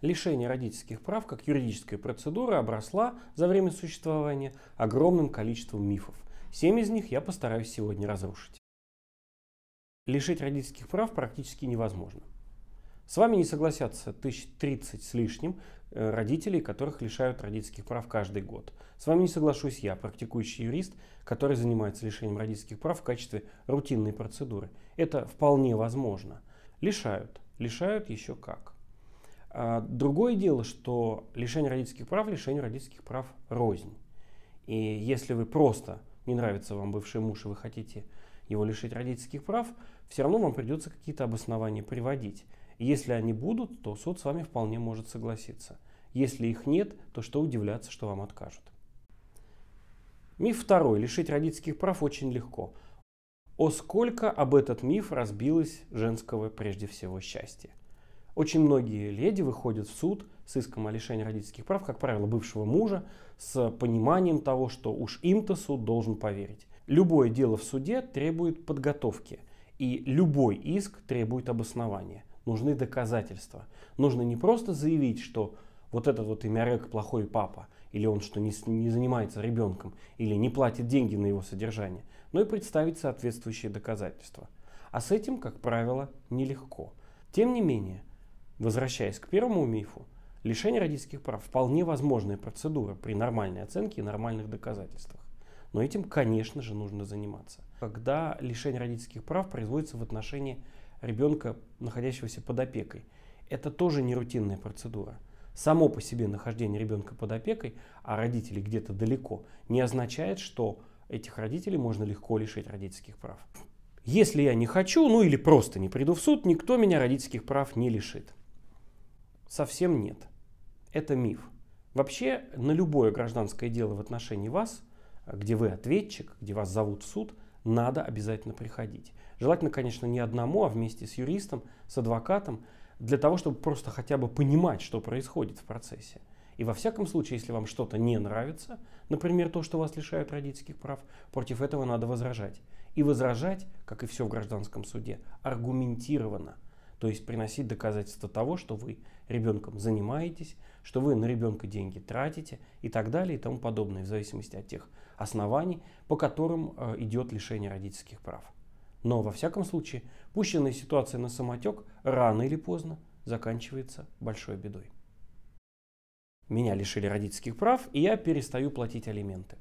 Лишение родительских прав как юридическая процедура обросла за время существования огромным количеством мифов. Семь из них я постараюсь сегодня разрушить. Лишить родительских прав практически невозможно. С вами не согласятся 1030 с лишним э, родителей, которых лишают родительских прав каждый год. С вами не соглашусь я, практикующий юрист, который занимается лишением родительских прав в качестве рутинной процедуры. Это вполне возможно. Лишают. Лишают еще как. А другое дело, что лишение родительских прав, лишение родительских прав рознь. И если вы просто не нравится вам бывший муж и вы хотите его лишить родительских прав, все равно вам придется какие-то обоснования приводить. И если они будут, то суд с вами вполне может согласиться. Если их нет, то что удивляться, что вам откажут. Миф второй. Лишить родительских прав очень легко. О сколько об этот миф разбилось женского прежде всего счастья. Очень многие леди выходят в суд с иском о лишении родительских прав, как правило, бывшего мужа, с пониманием того, что уж им-то суд должен поверить. Любое дело в суде требует подготовки, и любой иск требует обоснования. Нужны доказательства. Нужно не просто заявить, что вот этот вот Имярек плохой папа, или он что не, не занимается ребенком, или не платит деньги на его содержание, но и представить соответствующие доказательства. А с этим, как правило, нелегко. Тем не менее, Возвращаясь к первому мифу, лишение родительских прав вполне возможная процедура при нормальной оценке и нормальных доказательствах. Но этим, конечно же, нужно заниматься. Когда лишение родительских прав производится в отношении ребенка, находящегося под опекой, это тоже не рутинная процедура. Само по себе нахождение ребенка под опекой, а родители где-то далеко, не означает, что этих родителей можно легко лишить родительских прав. Если я не хочу, ну или просто не приду в суд, никто меня родительских прав не лишит совсем нет. Это миф. Вообще на любое гражданское дело в отношении вас, где вы ответчик, где вас зовут в суд, надо обязательно приходить. Желательно, конечно, не одному, а вместе с юристом, с адвокатом, для того, чтобы просто хотя бы понимать, что происходит в процессе. И во всяком случае, если вам что-то не нравится, например, то, что вас лишают родительских прав, против этого надо возражать. И возражать, как и все в гражданском суде, аргументированно – то есть приносить доказательства того, что вы ребенком занимаетесь, что вы на ребенка деньги тратите и так далее и тому подобное, в зависимости от тех оснований, по которым э, идет лишение родительских прав. Но во всяком случае, пущенная ситуация на самотек рано или поздно заканчивается большой бедой. Меня лишили родительских прав, и я перестаю платить алименты.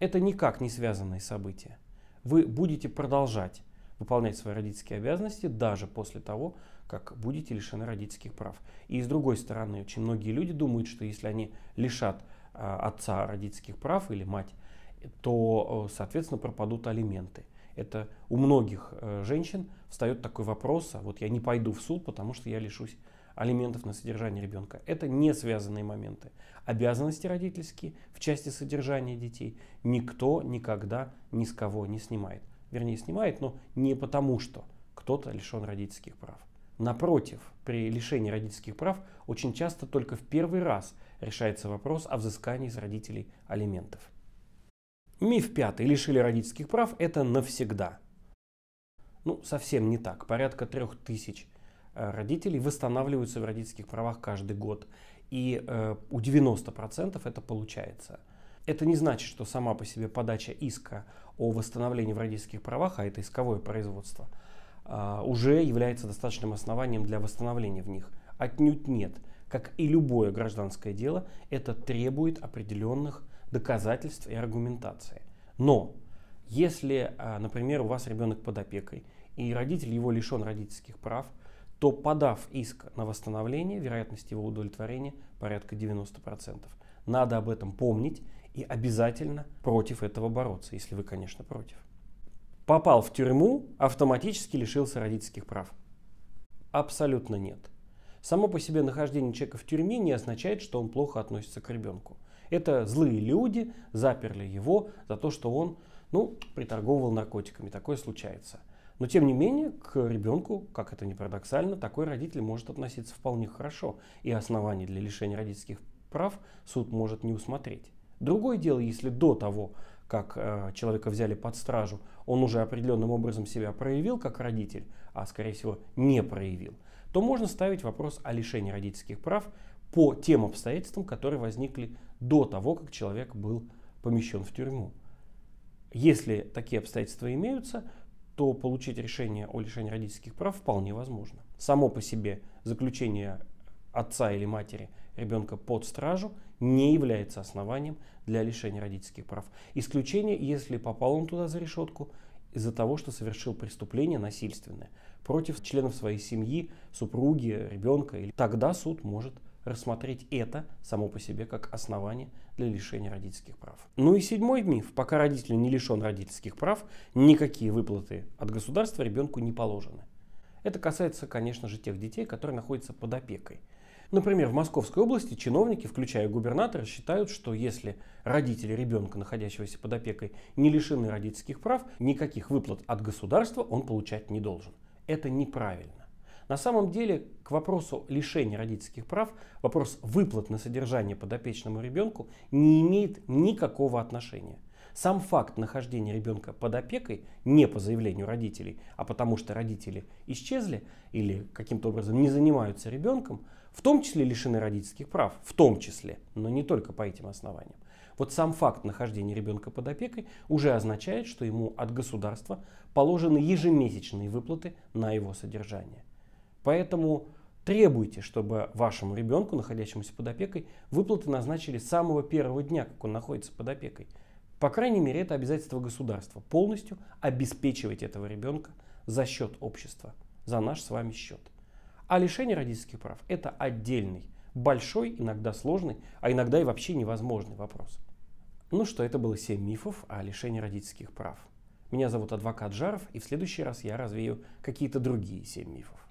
Это никак не связанные события. Вы будете продолжать выполнять свои родительские обязанности даже после того, как будете лишены родительских прав. И с другой стороны, очень многие люди думают, что если они лишат а, отца родительских прав или мать, то, соответственно, пропадут алименты. Это у многих э, женщин встает такой вопрос, а вот я не пойду в суд, потому что я лишусь алиментов на содержание ребенка. Это не связанные моменты. Обязанности родительские в части содержания детей никто никогда ни с кого не снимает вернее снимает, но не потому, что кто-то лишен родительских прав. Напротив, при лишении родительских прав очень часто только в первый раз решается вопрос о взыскании из родителей алиментов. Миф пятый. Лишили родительских прав – это навсегда. Ну, совсем не так. Порядка трех тысяч э, родителей восстанавливаются в родительских правах каждый год. И э, у 90% это получается – это не значит, что сама по себе подача иска о восстановлении в родительских правах, а это исковое производство, а, уже является достаточным основанием для восстановления в них. Отнюдь нет. Как и любое гражданское дело, это требует определенных доказательств и аргументации. Но если, а, например, у вас ребенок под опекой, и родитель его лишен родительских прав, то подав иск на восстановление, вероятность его удовлетворения порядка 90%. Надо об этом помнить и обязательно против этого бороться, если вы, конечно, против. Попал в тюрьму, автоматически лишился родительских прав. Абсолютно нет. Само по себе нахождение человека в тюрьме не означает, что он плохо относится к ребенку. Это злые люди заперли его за то, что он ну, приторговывал наркотиками. Такое случается. Но тем не менее, к ребенку, как это ни парадоксально, такой родитель может относиться вполне хорошо. И оснований для лишения родительских прав суд может не усмотреть. Другое дело, если до того, как э, человека взяли под стражу, он уже определенным образом себя проявил как родитель, а скорее всего не проявил, то можно ставить вопрос о лишении родительских прав по тем обстоятельствам, которые возникли до того, как человек был помещен в тюрьму. Если такие обстоятельства имеются, то получить решение о лишении родительских прав вполне возможно. Само по себе заключение отца или матери ребенка под стражу не является основанием для лишения родительских прав. Исключение, если попал он туда за решетку из-за того, что совершил преступление насильственное против членов своей семьи, супруги, ребенка. Тогда суд может рассмотреть это само по себе как основание для лишения родительских прав. Ну и седьмой миф. Пока родитель не лишен родительских прав, никакие выплаты от государства ребенку не положены. Это касается, конечно же, тех детей, которые находятся под опекой. Например, в Московской области чиновники, включая губернатора, считают, что если родители ребенка, находящегося под опекой, не лишены родительских прав, никаких выплат от государства он получать не должен. Это неправильно. На самом деле к вопросу лишения родительских прав вопрос выплат на содержание подопечному ребенку не имеет никакого отношения. Сам факт нахождения ребенка под опекой не по заявлению родителей, а потому что родители исчезли или каким-то образом не занимаются ребенком, в том числе лишены родительских прав, в том числе, но не только по этим основаниям. Вот сам факт нахождения ребенка под опекой уже означает, что ему от государства положены ежемесячные выплаты на его содержание. Поэтому требуйте, чтобы вашему ребенку, находящемуся под опекой, выплаты назначили с самого первого дня, как он находится под опекой. По крайней мере, это обязательство государства. Полностью обеспечивать этого ребенка за счет общества, за наш с вами счет. А лишение родительских прав – это отдельный, большой, иногда сложный, а иногда и вообще невозможный вопрос. Ну что, это было 7 мифов о лишении родительских прав. Меня зовут адвокат Жаров, и в следующий раз я развею какие-то другие 7 мифов.